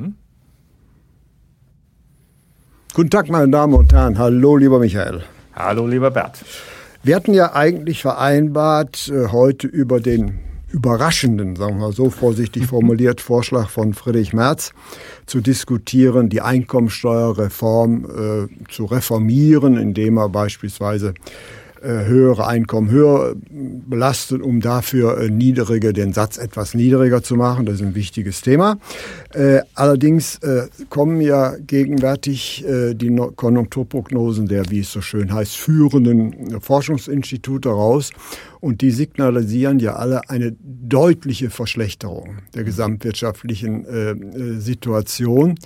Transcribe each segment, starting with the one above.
Hm? Guten Tag, meine Damen und Herren. Hallo, lieber Michael. Hallo, lieber Bert. Wir hatten ja eigentlich vereinbart, äh, heute über den überraschenden, sagen wir mal so vorsichtig formuliert, Vorschlag von Friedrich Merz zu diskutieren, die Einkommensteuerreform äh, zu reformieren, indem er beispielsweise höhere Einkommen höher belastet, um dafür äh, niedrige, den Satz etwas niedriger zu machen. Das ist ein wichtiges Thema. Äh, allerdings kommen ja gegenwärtig die Konjunkturprognosen der, wie es so schön heißt, führenden Forschungsinstitute raus. Und die signalisieren ja alle eine deutliche Verschlechterung der gesamtwirtschaftlichen Situation.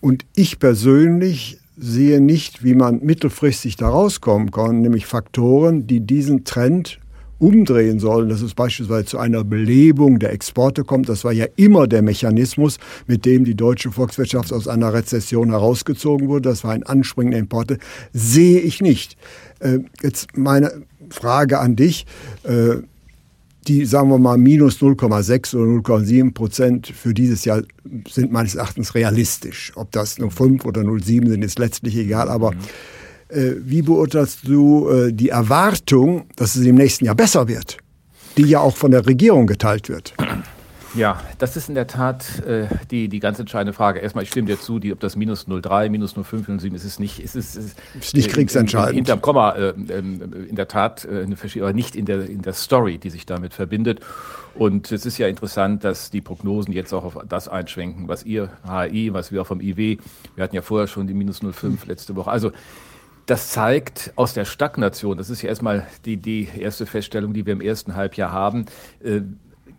Und ich persönlich sehe nicht, wie man mittelfristig da rauskommen kann, nämlich Faktoren, die diesen Trend umdrehen sollen, dass es beispielsweise zu einer Belebung der Exporte kommt. Das war ja immer der Mechanismus, mit dem die deutsche Volkswirtschaft aus einer Rezession herausgezogen wurde. Das war ein Anspringen der Importe. Sehe ich nicht. Äh, jetzt meine Frage an dich. Äh, die, sagen wir mal, minus 0,6 oder 0,7 Prozent für dieses Jahr sind meines Erachtens realistisch. Ob das nur 5 oder 0,7 sind, ist letztlich egal. Aber mhm. äh, wie beurteilst du äh, die Erwartung, dass es im nächsten Jahr besser wird, die ja auch von der Regierung geteilt wird? Ja, das ist in der Tat äh, die, die ganz entscheidende Frage. Erstmal, ich stimme dir zu, die, ob das minus 0,3, minus 0,5, 0,7 ist, es nicht, ist es ist, ist nicht kriegsentscheidend. Hinterm Komma äh, äh, in der Tat äh, eine aber nicht in der, in der Story, die sich damit verbindet. Und es ist ja interessant, dass die Prognosen jetzt auch auf das einschwenken, was ihr HI, was wir auch vom IW, wir hatten ja vorher schon die minus 0,5 letzte Woche. Also das zeigt aus der Stagnation, das ist ja erstmal die, die erste Feststellung, die wir im ersten Halbjahr haben, äh,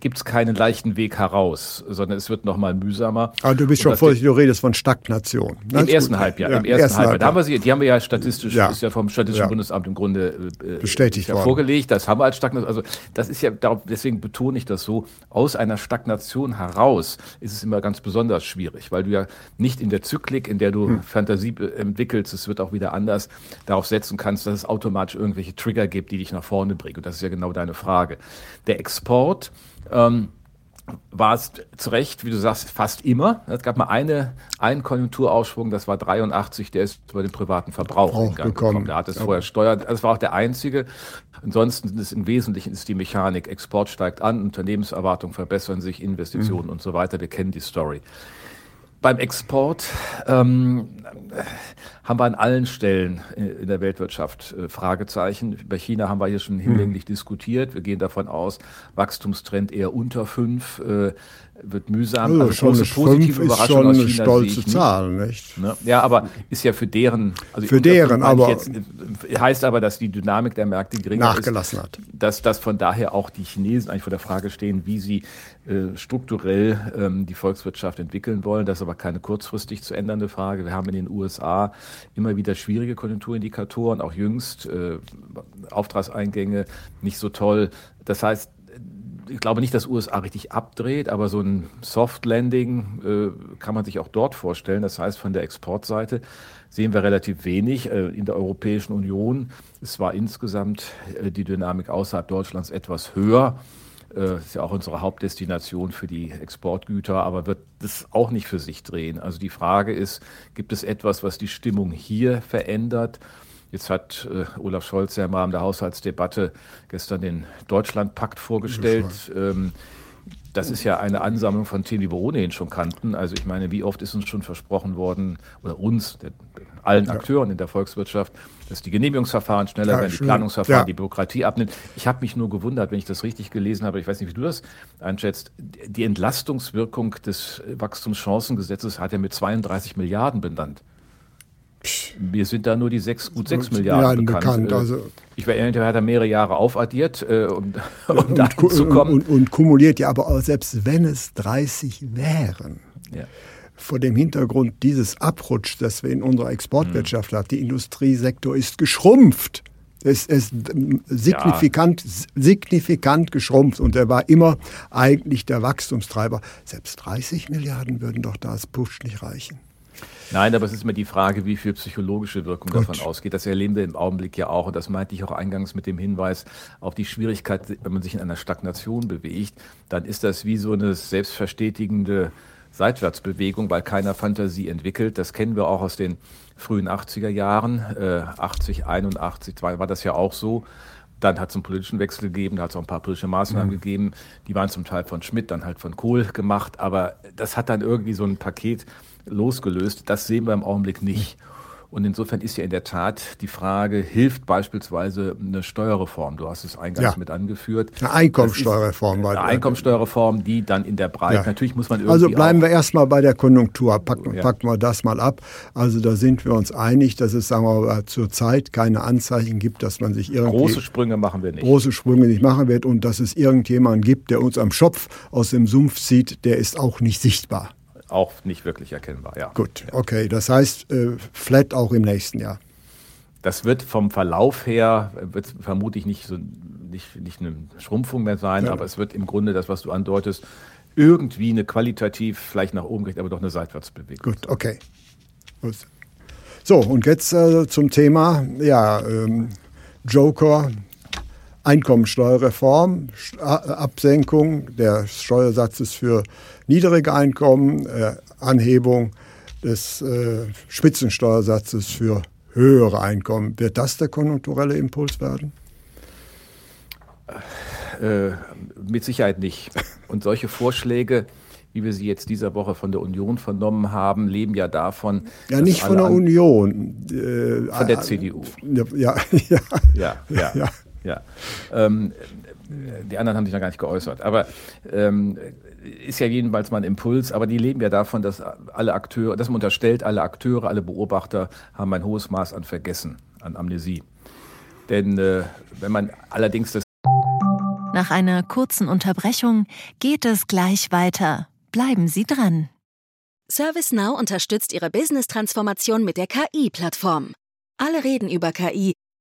gibt es keinen leichten Weg heraus, sondern es wird nochmal mühsamer. Aber ah, du bist schon vorsichtig, du redest von Stagnation. Im ersten Halbjahr. Ja, Im ersten, ersten Halbjahr. Da haben wir sie, die haben wir ja statistisch, ja. ist ja vom Statistischen ja. Bundesamt im Grunde äh, bestätigt ja vorgelegt. Das haben wir als Stagnation. Also das ist ja, deswegen betone ich das so, aus einer Stagnation heraus ist es immer ganz besonders schwierig, weil du ja nicht in der Zyklik, in der du hm. Fantasie entwickelst, es wird auch wieder anders, darauf setzen kannst, dass es automatisch irgendwelche Trigger gibt, die dich nach vorne bringen. Und das ist ja genau deine Frage. Der Export, ähm, war es zu Recht, wie du sagst, fast immer. Es gab mal eine, einen Konjunkturausschwung, das war 83, der ist über den privaten Verbrauch in Gang gekommen. Da hat es ja. vorher Steuern, das war auch der einzige. Ansonsten ist im Wesentlichen ist die Mechanik, Export steigt an, Unternehmenserwartungen verbessern sich, Investitionen mhm. und so weiter. Wir kennen die Story. Beim Export ähm, haben wir an allen Stellen in der Weltwirtschaft äh, Fragezeichen. Bei China haben wir hier schon hinlänglich hm. diskutiert. Wir gehen davon aus, Wachstumstrend eher unter fünf. Äh, wird mühsam. Also, also große positive Überraschung aus China eine stolze. Zahl, nicht? Ne? Ja, aber ist ja für deren, also für deren, aber jetzt, heißt aber, dass die Dynamik der Märkte geringer nachgelassen ist, hat. Dass, dass von daher auch die Chinesen eigentlich vor der Frage stehen, wie sie äh, strukturell ähm, die Volkswirtschaft entwickeln wollen. Das ist aber keine kurzfristig zu ändernde Frage. Wir haben in den USA immer wieder schwierige Konjunkturindikatoren, auch jüngst äh, Auftragseingänge nicht so toll. Das heißt, ich glaube nicht, dass USA richtig abdreht, aber so ein Soft Landing äh, kann man sich auch dort vorstellen. Das heißt, von der Exportseite sehen wir relativ wenig. Äh, in der Europäischen Union ist zwar insgesamt äh, die Dynamik außerhalb Deutschlands etwas höher. Äh, ist ja auch unsere Hauptdestination für die Exportgüter, aber wird das auch nicht für sich drehen. Also die Frage ist, gibt es etwas, was die Stimmung hier verändert? Jetzt hat äh, Olaf Scholz ja im Rahmen der Haushaltsdebatte gestern den Deutschlandpakt vorgestellt. Ähm, das ist ja eine Ansammlung von Themen, die wir ohnehin schon kannten. Also ich meine, wie oft ist uns schon versprochen worden, oder uns, der, allen ja. Akteuren in der Volkswirtschaft, dass die Genehmigungsverfahren schneller ja, werden, die Planungsverfahren, ja. die Bürokratie abnimmt. Ich habe mich nur gewundert, wenn ich das richtig gelesen habe, ich weiß nicht, wie du das einschätzt, die Entlastungswirkung des Wachstumschancengesetzes hat er mit 32 Milliarden benannt. Mir sind da nur die sechs, gut sechs Milliarden, bekannt. bekannt äh, also ich war ehrlich, hat er mehrere Jahre aufaddiert, äh, um, um und, dahin zu kommen. Und, und, kumuliert ja, aber selbst wenn es 30 wären, ja. vor dem Hintergrund dieses Abrutsch, das wir in unserer Exportwirtschaft mhm. haben, die Industriesektor ist geschrumpft. Es ist signifikant, ja. signifikant geschrumpft und er war immer eigentlich der Wachstumstreiber. Selbst 30 Milliarden würden doch da als Push nicht reichen. Nein, aber es ist immer die Frage, wie viel psychologische Wirkung Gut. davon ausgeht. Das erleben wir im Augenblick ja auch. Und das meinte ich auch eingangs mit dem Hinweis auf die Schwierigkeit, wenn man sich in einer Stagnation bewegt, dann ist das wie so eine selbstverstetigende Seitwärtsbewegung, weil keiner Fantasie entwickelt. Das kennen wir auch aus den frühen 80er Jahren. Äh, 80, 81 war das ja auch so. Dann hat es einen politischen Wechsel gegeben, da hat es auch ein paar politische Maßnahmen mhm. gegeben. Die waren zum Teil von Schmidt, dann halt von Kohl gemacht. Aber das hat dann irgendwie so ein Paket losgelöst. Das sehen wir im Augenblick nicht. Mhm. Und insofern ist ja in der Tat die Frage, hilft beispielsweise eine Steuerreform? Du hast es eingangs ja. mit angeführt. Eine Einkommensteuerreform. Eine Einkommensteuerreform, die dann in der Breite, ja. natürlich muss man irgendwie Also bleiben wir erstmal bei der Konjunktur, packen, ja. packen wir das mal ab. Also da sind wir uns einig, dass es, sagen wir mal, zurzeit keine Anzeichen gibt, dass man sich irgendwie... Große Sprünge machen wir nicht. Große Sprünge nicht machen wird und dass es irgendjemanden gibt, der uns am Schopf aus dem Sumpf zieht, der ist auch nicht sichtbar auch nicht wirklich erkennbar. Ja. Gut, okay. Das heißt, äh, flat auch im nächsten Jahr. Das wird vom Verlauf her, wird vermutlich nicht, so, nicht, nicht eine Schrumpfung mehr sein, ja. aber es wird im Grunde das, was du andeutest, irgendwie eine qualitativ, vielleicht nach oben gerichtet, aber doch eine Seitwärtsbewegung. Gut, okay. So, und jetzt äh, zum Thema, ja, ähm, Joker, Einkommensteuerreform, Absenkung des Steuersatzes für niedrige Einkommen, äh, Anhebung des äh, Spitzensteuersatzes für höhere Einkommen. Wird das der konjunkturelle Impuls werden? Äh, mit Sicherheit nicht. Und solche Vorschläge, wie wir sie jetzt dieser Woche von der Union vernommen haben, leben ja davon. Ja, nicht von der Union. Äh, von der CDU. Ja, ja, ja. ja, ja. Ja. Ähm, die anderen haben sich noch gar nicht geäußert. Aber ähm, ist ja jedenfalls mal ein Impuls, aber die leben ja davon, dass alle Akteure, dass man unterstellt, alle Akteure, alle Beobachter haben ein hohes Maß an Vergessen, an Amnesie. Denn äh, wenn man allerdings das Nach einer kurzen Unterbrechung geht es gleich weiter. Bleiben Sie dran. ServiceNow unterstützt Ihre Business-Transformation mit der KI-Plattform. Alle reden über KI,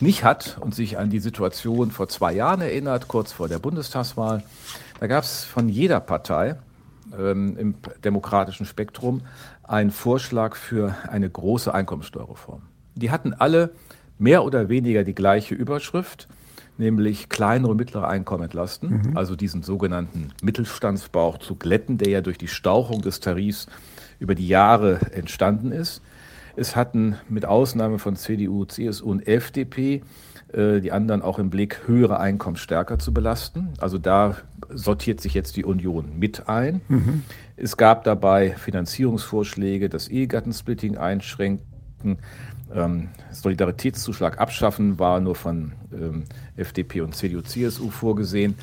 Nicht hat und sich an die Situation vor zwei Jahren erinnert, kurz vor der Bundestagswahl. Da gab es von jeder Partei ähm, im demokratischen Spektrum einen Vorschlag für eine große Einkommensteuerreform. Die hatten alle mehr oder weniger die gleiche Überschrift, nämlich kleinere und mittlere Einkommen entlasten, mhm. also diesen sogenannten Mittelstandsbauch zu glätten, der ja durch die Stauchung des Tarifs über die Jahre entstanden ist. Es hatten mit Ausnahme von CDU, CSU und FDP äh, die anderen auch im Blick, höhere Einkommen stärker zu belasten. Also da sortiert sich jetzt die Union mit ein. Mhm. Es gab dabei Finanzierungsvorschläge, das Ehegattensplitting einschränken, ähm, Solidaritätszuschlag abschaffen, war nur von ähm, FDP und CDU, CSU vorgesehen.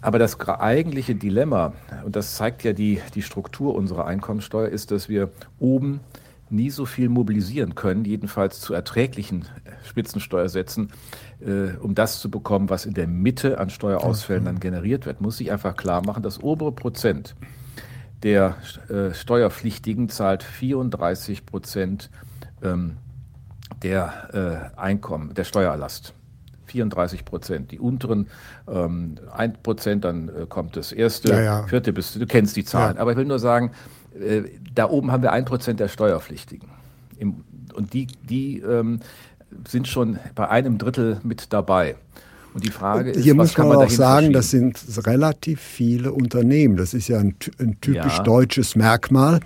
Aber das eigentliche Dilemma, und das zeigt ja die, die Struktur unserer Einkommensteuer, ist, dass wir oben nie so viel mobilisieren können, jedenfalls zu erträglichen Spitzensteuersätzen, äh, um das zu bekommen, was in der Mitte an Steuerausfällen dann generiert wird. Muss sich einfach klar machen, das obere Prozent der äh, Steuerpflichtigen zahlt 34 Prozent ähm, der äh, Einkommen, der Steuerlast. 34 Prozent. Die unteren ähm, 1 Prozent, dann äh, kommt das erste, ja, ja. vierte bis, du kennst die Zahlen. Ja. Aber ich will nur sagen, äh, da oben haben wir 1 Prozent der Steuerpflichtigen. Im, und die, die ähm, sind schon bei einem Drittel mit dabei. Und die Frage ist, hier muss man, man auch sagen, das sind relativ viele Unternehmen. Das ist ja ein, ein typisch ja. deutsches Merkmal,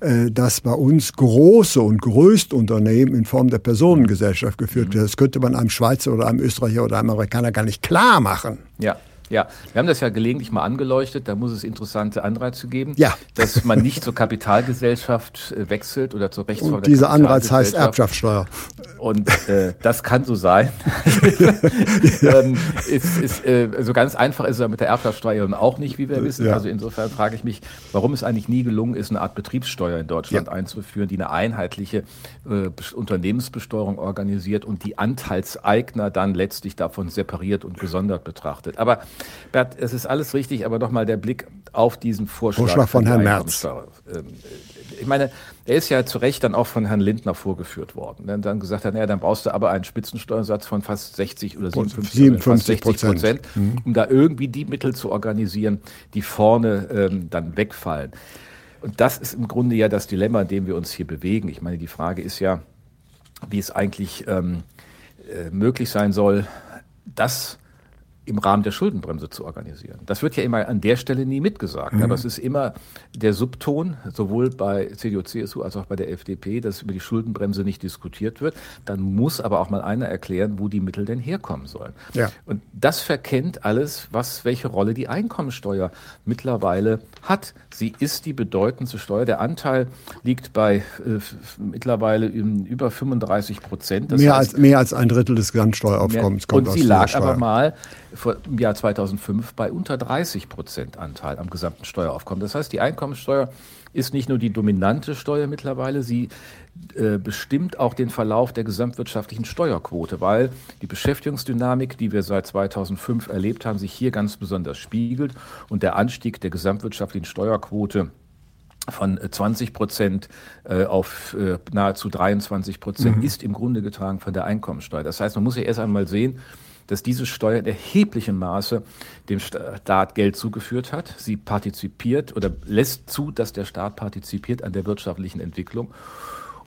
äh, dass bei uns große und größte Unternehmen in Form der Personengesellschaft geführt mhm. werden. Das könnte man einem Schweizer oder einem Österreicher oder einem Amerikaner gar nicht klar machen. Ja. Ja, wir haben das ja gelegentlich mal angeleuchtet, da muss es interessante Anreize geben, ja. dass man nicht zur Kapitalgesellschaft äh, wechselt oder zur Rechtsform Und dieser Anreiz heißt Erbschaftssteuer. Und äh, das kann so sein. ähm, ist, ist, äh, so ganz einfach ist es mit der Erbschaftssteuer auch nicht, wie wir wissen. Ja. Also insofern frage ich mich, warum es eigentlich nie gelungen ist, eine Art Betriebssteuer in Deutschland ja. einzuführen, die eine einheitliche äh, Unternehmensbesteuerung organisiert und die Anteilseigner dann letztlich davon separiert und gesondert betrachtet. Aber Bert, es ist alles richtig, aber nochmal der Blick auf diesen Vorschlag, Vorschlag von Herrn Merz. Ähm, ich meine, er ist ja zu Recht dann auch von Herrn Lindner vorgeführt worden. Dann, dann gesagt hat, naja, dann brauchst du aber einen Spitzensteuersatz von fast 60 oder 57, 57 Prozent, mhm. um da irgendwie die Mittel zu organisieren, die vorne ähm, dann wegfallen. Und das ist im Grunde ja das Dilemma, in dem wir uns hier bewegen. Ich meine, die Frage ist ja, wie es eigentlich ähm, äh, möglich sein soll, dass im Rahmen der Schuldenbremse zu organisieren. Das wird ja immer an der Stelle nie mitgesagt, mhm. aber es ist immer der Subton, sowohl bei CDU, CSU als auch bei der FDP, dass über die Schuldenbremse nicht diskutiert wird. Dann muss aber auch mal einer erklären, wo die Mittel denn herkommen sollen. Ja. Und das verkennt alles, was, welche Rolle die Einkommensteuer mittlerweile hat. Sie ist die bedeutendste Steuer. Der Anteil liegt bei äh, mittlerweile über 35 Prozent. mehr, heißt, als, mehr als ein Drittel des Gesamtsteueraufkommens kommt Und sie lag aber mal im Jahr 2005 bei unter 30 Prozent Anteil am gesamten Steueraufkommen. Das heißt, die Einkommensteuer ist nicht nur die dominante Steuer mittlerweile, sie äh, bestimmt auch den Verlauf der gesamtwirtschaftlichen Steuerquote, weil die Beschäftigungsdynamik, die wir seit 2005 erlebt haben, sich hier ganz besonders spiegelt und der Anstieg der gesamtwirtschaftlichen Steuerquote von 20 Prozent äh, auf äh, nahezu 23 Prozent mhm. ist im Grunde getragen von der Einkommensteuer. Das heißt, man muss ja erst einmal sehen, dass diese Steuer in erheblichem Maße dem Staat Geld zugeführt hat. Sie partizipiert oder lässt zu, dass der Staat partizipiert an der wirtschaftlichen Entwicklung.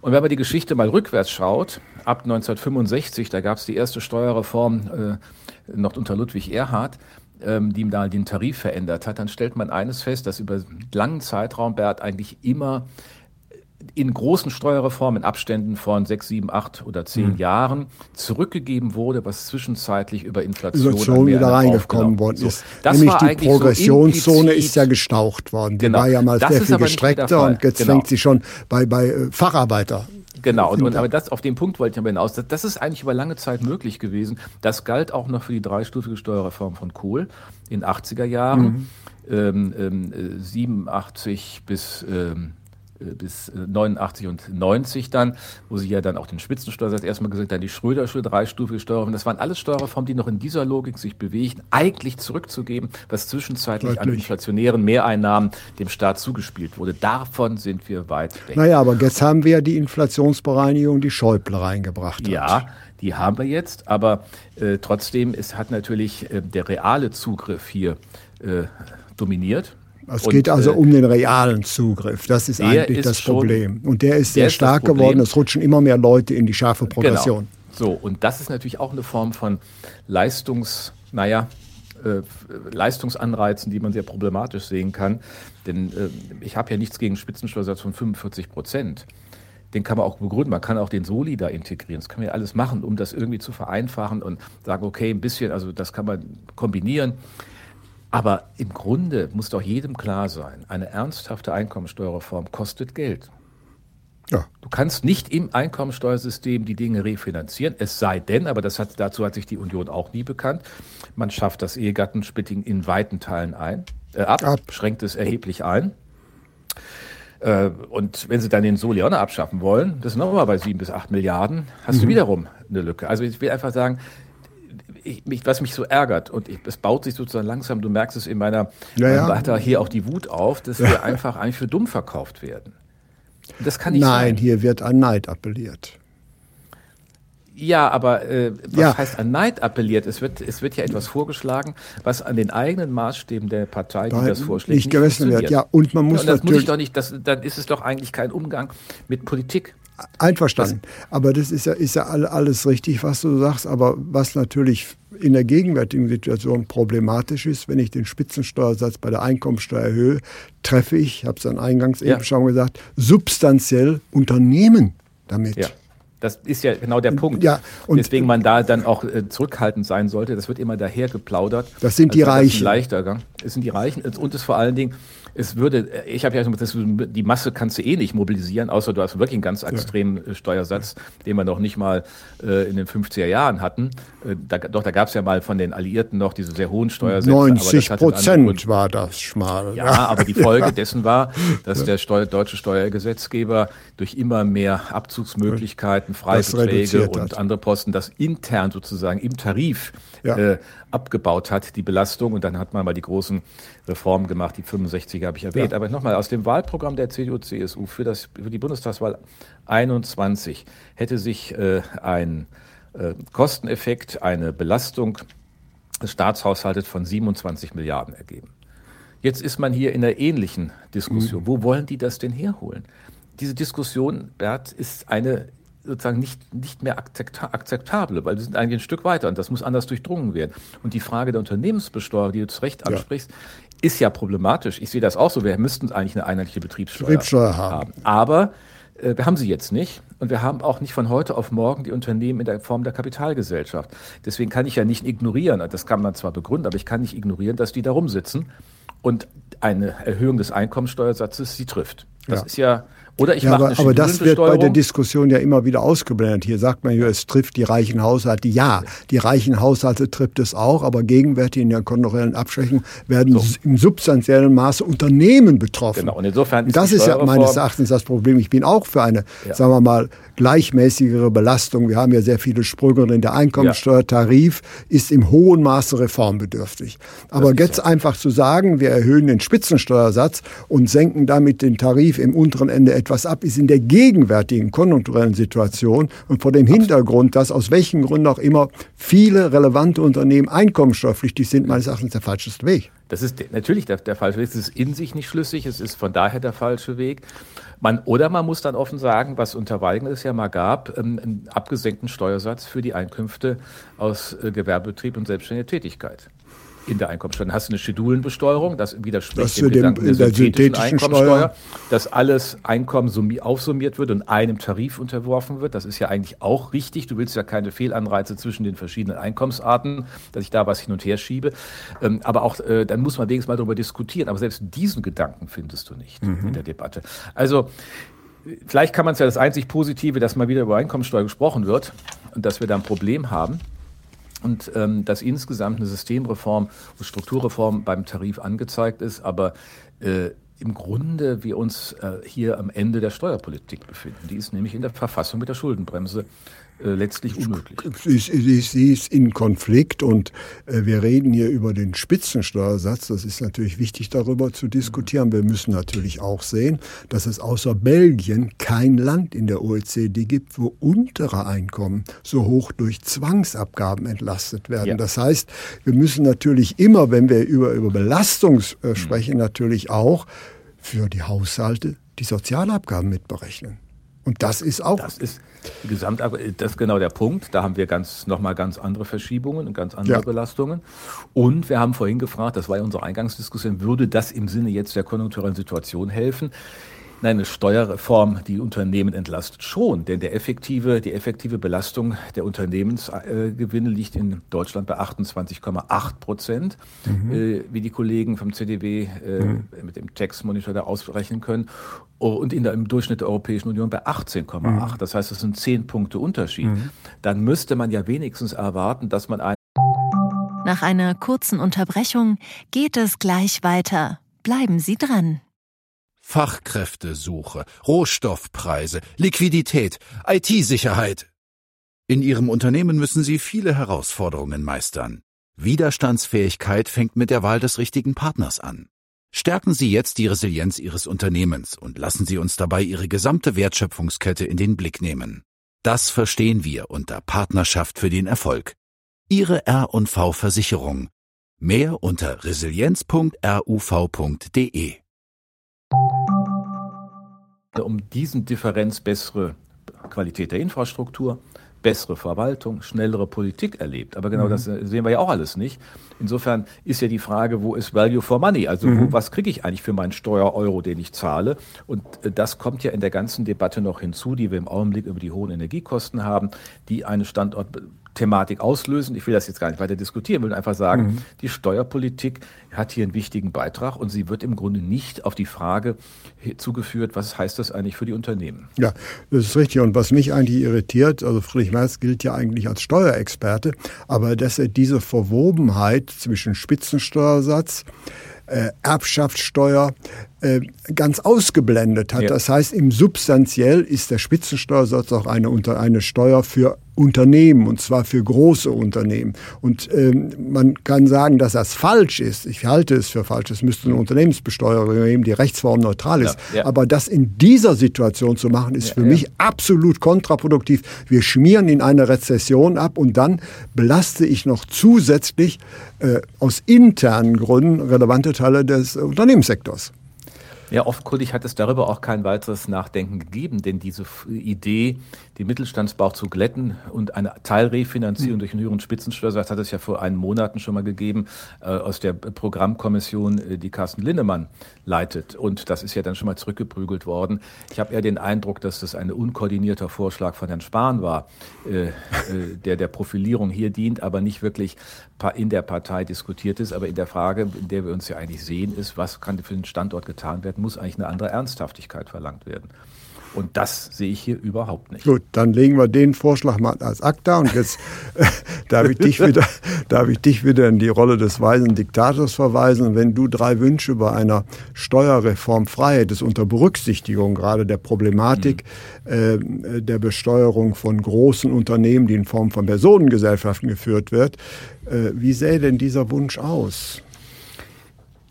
Und wenn man die Geschichte mal rückwärts schaut, ab 1965, da gab es die erste Steuerreform äh, noch unter Ludwig Erhard, ähm, die da den Tarif verändert hat, dann stellt man eines fest, dass über einen langen Zeitraum Bert eigentlich immer in großen Steuerreformen in Abständen von sechs, sieben, acht oder zehn mhm. Jahren zurückgegeben wurde, was zwischenzeitlich über Inflation, Inflation wieder reingekommen worden ist. So, Nämlich die Progressionszone so ist ja gestaucht worden. Die genau. war ja mal das sehr viel gestreckter und jetzt genau. fängt sie schon bei, bei äh, Facharbeiter Genau, und, und, aber das, auf den Punkt wollte ich aber hinaus. Das, das ist eigentlich über lange Zeit möglich gewesen. Das galt auch noch für die dreistufige Steuerreform von Kohl in 80er Jahren, mhm. ähm, ähm, 87 bis ähm, äh, bis 89 äh, und 90 dann, wo sie ja dann auch den Spitzensteuersatz erstmal gesagt haben, die Schrödersche dreistufige Steuerreform. Das waren alles Steuerreformen, die noch in dieser Logik sich bewegen, eigentlich zurückzugeben, was zwischenzeitlich Wirklich? an inflationären Mehreinnahmen dem Staat zugespielt wurde. Davon sind wir weit weg. Naja, aber jetzt haben wir ja die Inflationsbereinigung, die Schäuble reingebracht hat. Ja, die haben wir jetzt, aber äh, trotzdem ist, hat natürlich äh, der reale Zugriff hier äh, dominiert. Es geht also äh, um den realen Zugriff. Das ist eigentlich ist das Problem. und der ist sehr der stark geworden. Es rutschen immer mehr Leute in die scharfe genau. Progression. Genau. So, und das ist natürlich auch eine Form von Leistungs, naja, äh, Leistungsanreizen, die man sehr problematisch sehen kann. Denn äh, ich habe ja nichts gegen Spitzensteuersatz von 45 Prozent. Den kann man auch begründen. Man kann auch den Soli da integrieren. Das kann man ja alles machen, um das irgendwie zu vereinfachen und sagen, okay, ein bisschen, also das kann man kombinieren. Aber im Grunde muss doch jedem klar sein, eine ernsthafte Einkommensteuerreform kostet Geld. Ja. Du kannst nicht im Einkommensteuersystem die Dinge refinanzieren, es sei denn, aber das hat, dazu hat sich die Union auch nie bekannt, man schafft das Ehegattensplitting in weiten Teilen ein, äh, ab, ab, schränkt es erheblich ein. Äh, und wenn sie dann den Soli auch noch abschaffen wollen, das sind nochmal bei sieben bis acht Milliarden, hast mhm. du wiederum eine Lücke. Also ich will einfach sagen, ich, mich, was mich so ärgert, und ich, es baut sich sozusagen langsam, du merkst es in meiner, ja, ja. da hier auch die Wut auf, dass ja. wir einfach eigentlich für dumm verkauft werden. Das kann nicht Nein, sein. hier wird an Neid appelliert. Ja, aber äh, was ja. heißt an Neid appelliert? Es wird, es wird ja etwas vorgeschlagen, was an den eigenen Maßstäben der Partei, die das vorschlägt, nicht, nicht gemessen wird. Ja, und man muss ja, und das muss ich doch nicht. Das, dann ist es doch eigentlich kein Umgang mit Politik. Einverstanden. aber das ist ja, ist ja alles richtig, was du sagst. Aber was natürlich in der gegenwärtigen Situation problematisch ist, wenn ich den Spitzensteuersatz bei der Einkommensteuer erhöhe, treffe ich, ich habe es dann eingangs ja. eben schon gesagt, substanziell Unternehmen damit. Ja. Das ist ja genau der Punkt. Ja, und Deswegen man da dann auch äh, zurückhaltend sein sollte. Das wird immer daher geplaudert. Das sind die Reichen. Leichter, es sind die Reichen. Und es vor allen Dingen, es würde, ich habe ja gesagt, die Masse kannst du eh nicht mobilisieren, außer du hast wirklich einen ganz extremen ja. Äh, Steuersatz, den wir noch nicht mal äh, in den 50er Jahren hatten. Äh, da, doch, da gab es ja mal von den Alliierten noch diese sehr hohen Steuersätze. 90 Prozent war das schmal. Ja, aber die Folge dessen war, dass der Steu deutsche Steuergesetzgeber durch immer mehr Abzugsmöglichkeiten, Freibeträge und andere Posten das intern sozusagen im Tarif ja. äh, abgebaut hat, die Belastung. Und dann hat man mal die großen Reformen gemacht. Die 65er habe ich erwähnt. Ja. Aber nochmal, aus dem Wahlprogramm der CDU-CSU für, das, für die Bundestagswahl 21 hätte sich äh, ein äh, Kosteneffekt, eine Belastung des Staatshaushaltes von 27 Milliarden ergeben. Jetzt ist man hier in einer ähnlichen Diskussion. Mhm. Wo wollen die das denn herholen? Diese Diskussion, Bert, ist eine sozusagen nicht, nicht mehr akzeptable, weil wir sind eigentlich ein Stück weiter und das muss anders durchdrungen werden. Und die Frage der Unternehmensbesteuerung, die du zu Recht ansprichst, ja. Ist ja problematisch. Ich sehe das auch so. Wir müssten eigentlich eine einheitliche Betriebssteuer, Betriebssteuer haben. haben. Aber äh, wir haben sie jetzt nicht und wir haben auch nicht von heute auf morgen die Unternehmen in der Form der Kapitalgesellschaft. Deswegen kann ich ja nicht ignorieren, das kann man zwar begründen, aber ich kann nicht ignorieren, dass die da rumsitzen und eine Erhöhung des Einkommensteuersatzes sie trifft. Das ja. ist ja oder ich ja, mache aber, aber das wird bei der Diskussion ja immer wieder ausgeblendet. Hier sagt man ja, es trifft die reichen Haushalte. Ja, die reichen Haushalte trifft es auch, aber gegenwärtig in der konjunkturellen Abschwächung werden so. im substanziellen Maße Unternehmen betroffen. Genau, und insofern ist das ist ja meines Erachtens das Problem. Ich bin auch für eine, ja. sagen wir mal, gleichmäßigere Belastung. Wir haben ja sehr viele Sprünge drin. Der Einkommensteuertarif ja. ist im hohen Maße reformbedürftig. Aber jetzt so. einfach zu sagen, wir erhöhen den Spitzensteuersatz und senken damit den Tarif im unteren Ende etwas ab, ist in der gegenwärtigen konjunkturellen Situation und vor dem Hintergrund, dass aus welchen Gründen auch immer viele relevante Unternehmen einkommensteuerpflichtig sind, meines Erachtens der falscheste Weg. Das ist natürlich der, der falsche Weg. Es ist in sich nicht schlüssig. Es ist von daher der falsche Weg. Man, oder man muss dann offen sagen, was unter Weigner es ja mal gab, ähm, einen abgesenkten Steuersatz für die Einkünfte aus äh, Gewerbebetrieb und selbstständiger Tätigkeit in der Einkommensteuer. Dann hast du eine Schedulenbesteuerung, das widerspricht das dem Gedanken der synthetischen Einkommensteuer, dass alles Einkommen aufsummiert wird und einem Tarif unterworfen wird. Das ist ja eigentlich auch richtig. Du willst ja keine Fehlanreize zwischen den verschiedenen Einkommensarten, dass ich da was hin und her schiebe. Ähm, aber auch, äh, dann muss man wenigstens mal darüber diskutieren. Aber selbst diesen Gedanken findest du nicht mhm. in der Debatte. Also, Vielleicht kann man es ja das einzig Positive, dass mal wieder über Einkommensteuer gesprochen wird und dass wir da ein Problem haben und ähm, dass insgesamt eine Systemreform, Strukturreform beim Tarif angezeigt ist, aber äh, im Grunde wir uns äh, hier am Ende der Steuerpolitik befinden. Die ist nämlich in der Verfassung mit der Schuldenbremse letztlich unmöglich. Sie ist, sie ist in Konflikt und äh, wir reden hier über den Spitzensteuersatz. Das ist natürlich wichtig, darüber zu diskutieren. Wir müssen natürlich auch sehen, dass es außer Belgien kein Land in der OECD gibt, wo untere Einkommen so hoch durch Zwangsabgaben entlastet werden. Ja. Das heißt, wir müssen natürlich immer, wenn wir über, über Belastung äh, mhm. sprechen, natürlich auch für die Haushalte die Sozialabgaben mitberechnen. Und das ist auch. Das ist Gesamt, das ist genau der Punkt. Da haben wir ganz, nochmal ganz andere Verschiebungen und ganz andere ja. Belastungen. Und wir haben vorhin gefragt, das war ja unsere Eingangsdiskussion, würde das im Sinne jetzt der konjunkturellen Situation helfen? Nein, eine Steuerreform, die Unternehmen entlastet schon, denn der effektive, die effektive Belastung der Unternehmensgewinne liegt in Deutschland bei 28,8 Prozent, mhm. äh, wie die Kollegen vom CDW äh, mhm. mit dem Textmonitor da ausrechnen können, und in der, im Durchschnitt der Europäischen Union bei 18,8. Mhm. Das heißt, das sind zehn Punkte Unterschied. Mhm. Dann müsste man ja wenigstens erwarten, dass man ein Nach einer kurzen Unterbrechung geht es gleich weiter. Bleiben Sie dran. Fachkräftesuche, Rohstoffpreise, Liquidität, IT-Sicherheit. In Ihrem Unternehmen müssen Sie viele Herausforderungen meistern. Widerstandsfähigkeit fängt mit der Wahl des richtigen Partners an. Stärken Sie jetzt die Resilienz Ihres Unternehmens und lassen Sie uns dabei Ihre gesamte Wertschöpfungskette in den Blick nehmen. Das verstehen wir unter Partnerschaft für den Erfolg. Ihre R&V Versicherung. Mehr unter resilienz.ruv.de. Um diesen Differenz bessere Qualität der Infrastruktur, bessere Verwaltung, schnellere Politik erlebt. Aber genau mhm. das sehen wir ja auch alles nicht. Insofern ist ja die Frage, wo ist Value for Money? Also mhm. wo, was kriege ich eigentlich für meinen Steuereuro, den ich zahle? Und äh, das kommt ja in der ganzen Debatte noch hinzu, die wir im Augenblick über die hohen Energiekosten haben, die eine Standort Thematik auslösen. Ich will das jetzt gar nicht weiter diskutieren, will einfach sagen, mhm. die Steuerpolitik hat hier einen wichtigen Beitrag und sie wird im Grunde nicht auf die Frage zugeführt, was heißt das eigentlich für die Unternehmen? Ja, das ist richtig. Und was mich eigentlich irritiert, also Friedrich Merz gilt ja eigentlich als Steuerexperte, aber dass er diese Verwobenheit zwischen Spitzensteuersatz, äh, Erbschaftssteuer, äh, ganz ausgeblendet hat. Ja. Das heißt, im substanziell ist der Spitzensteuersatz auch eine, eine Steuer für Unternehmen und zwar für große Unternehmen. Und ähm, man kann sagen, dass das falsch ist. Ich halte es für falsch. Es müsste eine Unternehmensbesteuerung geben, die rechtsformneutral ist. Ja, ja. Aber das in dieser Situation zu machen, ist ja, für mich absolut kontraproduktiv. Wir schmieren in eine Rezession ab und dann belaste ich noch zusätzlich äh, aus internen Gründen relevante Teile des Unternehmenssektors. Ja, offenkundig hat es darüber auch kein weiteres Nachdenken gegeben, denn diese Idee, den Mittelstandsbauch zu glätten und eine Teilrefinanzierung durch einen höheren Spitzensteuersatz hat es ja vor einigen Monaten schon mal gegeben äh, aus der Programmkommission, äh, die Carsten Linnemann leitet. Und das ist ja dann schon mal zurückgeprügelt worden. Ich habe eher den Eindruck, dass das ein unkoordinierter Vorschlag von Herrn Spahn war, äh, äh der der Profilierung hier dient, aber nicht wirklich in der Partei diskutiert ist. Aber in der Frage, in der wir uns ja eigentlich sehen, ist, was kann für den Standort getan werden, muss eigentlich eine andere Ernsthaftigkeit verlangt werden. Und das sehe ich hier überhaupt nicht. Gut, dann legen wir den Vorschlag mal als Akta und jetzt äh, darf, ich dich wieder, darf ich dich wieder in die Rolle des weisen Diktators verweisen. wenn du drei Wünsche bei einer Steuerreform frei hättest, unter Berücksichtigung gerade der Problematik mhm. äh, der Besteuerung von großen Unternehmen, die in Form von Personengesellschaften geführt wird, äh, wie sähe denn dieser Wunsch aus?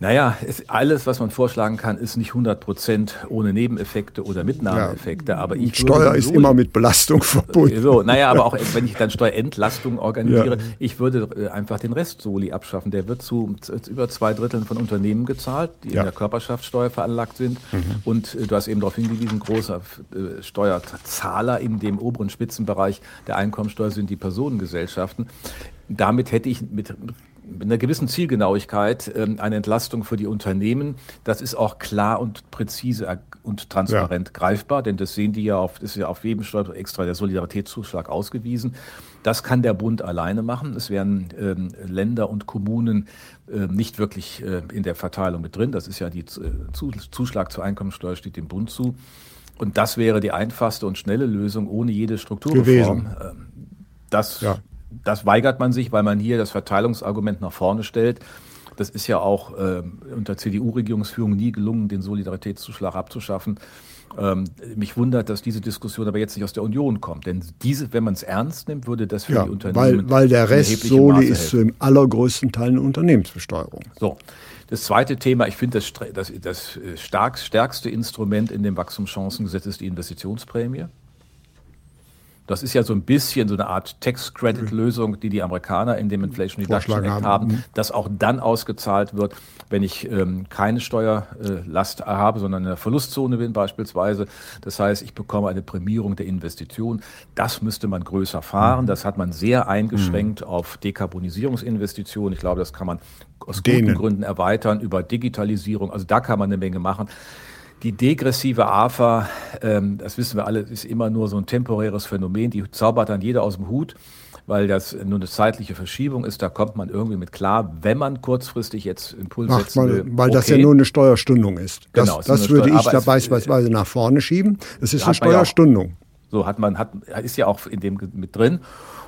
Naja, es, alles, was man vorschlagen kann, ist nicht 100 Prozent ohne Nebeneffekte oder Mitnahmeeffekte. Ja, aber ich Steuer ist immer mit Belastung verbunden. So, naja, aber auch wenn ich dann Steuerentlastung organisiere, ja. ich würde äh, einfach den Rest Soli abschaffen. Der wird zu, zu über zwei Dritteln von Unternehmen gezahlt, die ja. in der Körperschaftssteuer veranlagt sind. Mhm. Und äh, du hast eben darauf hingewiesen, großer äh, Steuerzahler in dem oberen Spitzenbereich der Einkommensteuer sind die Personengesellschaften. Damit hätte ich mit mit einer gewissen Zielgenauigkeit ähm, eine Entlastung für die Unternehmen. Das ist auch klar und präzise und transparent ja. greifbar, denn das sehen die ja auf, ist ja auf jedem Steuer extra der Solidaritätszuschlag ausgewiesen. Das kann der Bund alleine machen. Es werden ähm, Länder und Kommunen äh, nicht wirklich äh, in der Verteilung mit drin. Das ist ja die äh, Zuschlag zur Einkommensteuer steht dem Bund zu. Und das wäre die einfachste und schnelle Lösung ohne jede Strukturreform. Gewesen. Ähm, das ja das weigert man sich, weil man hier das Verteilungsargument nach vorne stellt. Das ist ja auch äh, unter CDU-Regierungsführung nie gelungen, den Solidaritätszuschlag abzuschaffen. Ähm, mich wundert, dass diese Diskussion aber jetzt nicht aus der Union kommt. Denn diese, wenn man es ernst nimmt, würde das für ja, die Unternehmen. Weil, weil der Rest Soli ist zu dem allergrößten Teil eine Unternehmensbesteuerung. So. Das zweite Thema, ich finde, das, das, das stark, stärkste Instrument in dem Wachstumschancengesetz ist die Investitionsprämie. Das ist ja so ein bisschen so eine Art Tax-Credit-Lösung, die die Amerikaner in dem Inflation Reduction Act haben, mhm. das auch dann ausgezahlt wird, wenn ich ähm, keine Steuerlast äh, habe, sondern in der Verlustzone bin beispielsweise. Das heißt, ich bekomme eine Prämierung der Investition. Das müsste man größer fahren. Mhm. Das hat man sehr eingeschränkt mhm. auf Dekarbonisierungsinvestitionen. Ich glaube, das kann man aus Denen. guten Gründen erweitern über Digitalisierung. Also da kann man eine Menge machen. Die degressive AFA, ähm, das wissen wir alle, ist immer nur so ein temporäres Phänomen. Die zaubert dann jeder aus dem Hut, weil das nur eine zeitliche Verschiebung ist. Da kommt man irgendwie mit klar, wenn man kurzfristig jetzt Impuls Macht setzen will. Weil okay. das ja nur eine Steuerstundung ist. Das, genau, das würde Steuer, ich da beispielsweise nach vorne schieben. Es ist eine Steuerstundung. So hat man, hat, ist ja auch in dem mit drin.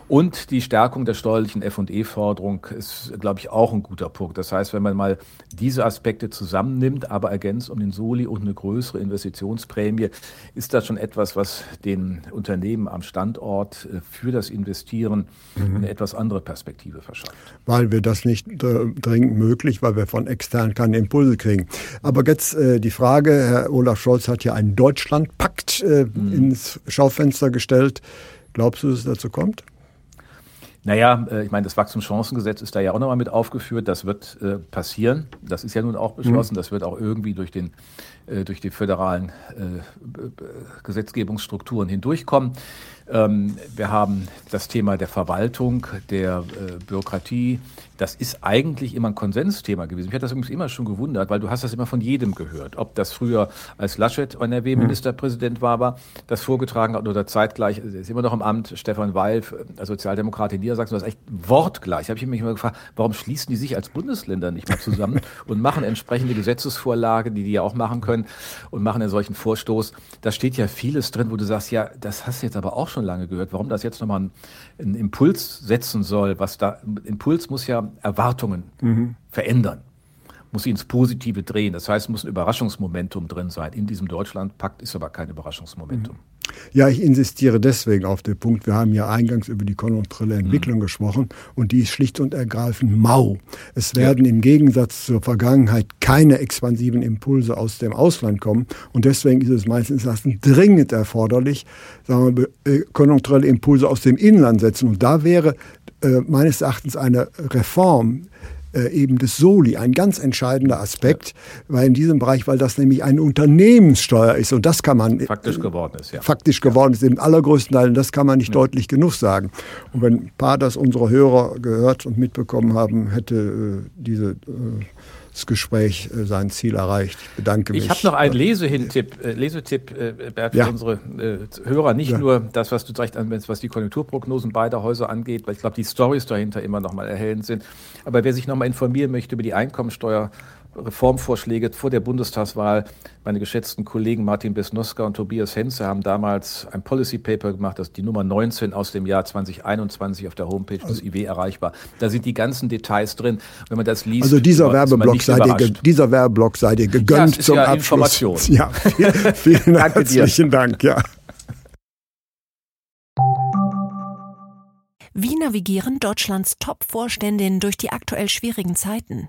Und die Stärkung der steuerlichen F&E-Forderung ist, glaube ich, auch ein guter Punkt. Das heißt, wenn man mal diese Aspekte zusammennimmt, aber ergänzt um den Soli und eine größere Investitionsprämie, ist das schon etwas, was den Unternehmen am Standort äh, für das Investieren mhm. eine etwas andere Perspektive verschafft. Weil wir das nicht dringend möglich, weil wir von extern keine Impulse kriegen. Aber jetzt äh, die Frage, Herr Olaf Scholz hat ja einen Deutschlandpakt äh, mhm. ins Schaufenster gestellt. Glaubst du, dass es dazu kommt? Naja, äh, ich meine, das Wachstumschancengesetz ist da ja auch nochmal mit aufgeführt. Das wird äh, passieren. Das ist ja nun auch beschlossen. Mhm. Das wird auch irgendwie durch, den, durch die föderalen äh, Gesetzgebungsstrukturen hindurchkommen. Ähm, wir haben das Thema der Verwaltung, der äh, Bürokratie. Das ist eigentlich immer ein Konsensthema gewesen. Mich hat das übrigens immer schon gewundert, weil du hast das immer von jedem gehört. Ob das früher als Laschet NRW-Ministerpräsident war, war, das vorgetragen hat oder zeitgleich, ist immer noch im Amt, Stefan Weil, äh, Sozialdemokrat in Niedersachsen, das ist echt wortgleich. Habe ich mich immer gefragt, warum schließen die sich als Bundesländer nicht mal zusammen und machen entsprechende Gesetzesvorlagen, die die ja auch machen können und machen einen solchen Vorstoß. Da steht ja vieles drin, wo du sagst, ja, das hast du jetzt aber auch schon lange gehört, warum das jetzt nochmal einen, einen Impuls setzen soll, was da, Impuls muss ja Erwartungen mhm. verändern. Muss sie ins Positive drehen. Das heißt, es muss ein Überraschungsmomentum drin sein. In diesem Deutschlandpakt ist aber kein Überraschungsmomentum. Mhm. Ja, ich insistiere deswegen auf den Punkt. Wir haben ja eingangs über die konjunkturelle Entwicklung mhm. gesprochen und die ist schlicht und ergreifend mau. Es werden ja. im Gegensatz zur Vergangenheit keine expansiven Impulse aus dem Ausland kommen und deswegen ist es meistens dringend erforderlich, sagen wir, äh, konjunkturelle Impulse aus dem Inland setzen. Und da wäre äh, meines Erachtens eine Reform äh, eben des Soli ein ganz entscheidender Aspekt, ja. weil in diesem Bereich, weil das nämlich eine Unternehmenssteuer ist und das kann man faktisch geworden ist, ja. Faktisch geworden ist im allergrößten Teil und das kann man nicht ja. deutlich genug sagen. Und wenn ein paar das unsere Hörer gehört und mitbekommen haben, hätte äh, diese äh, das Gespräch äh, sein Ziel erreicht. Ich bedanke mich. Ich habe noch einen Lesetipp, äh, Lesetipp äh, Bert, für ja. unsere Hörer. Nicht ja. nur das, was du direkt anwendest, was die Konjunkturprognosen beider Häuser angeht, weil ich glaube, die Stories dahinter immer noch mal erhellend sind. Aber wer sich noch mal informieren möchte über die Einkommensteuer, Reformvorschläge vor der Bundestagswahl. Meine geschätzten Kollegen Martin Besnoska und Tobias Henze haben damals ein Policy Paper gemacht, das ist die Nummer 19 aus dem Jahr 2021 auf der Homepage des also IW erreichbar. Da sind die ganzen Details drin. Wenn man das liest, also dieser Werbeblock sei dir, dieser Werbeblock sei dir gegönnt ja, zum ja Abschluss. Information. Ja, vielen, vielen herzlichen Dank. Ja. Wie navigieren Deutschlands Top-Vorständinnen durch die aktuell schwierigen Zeiten?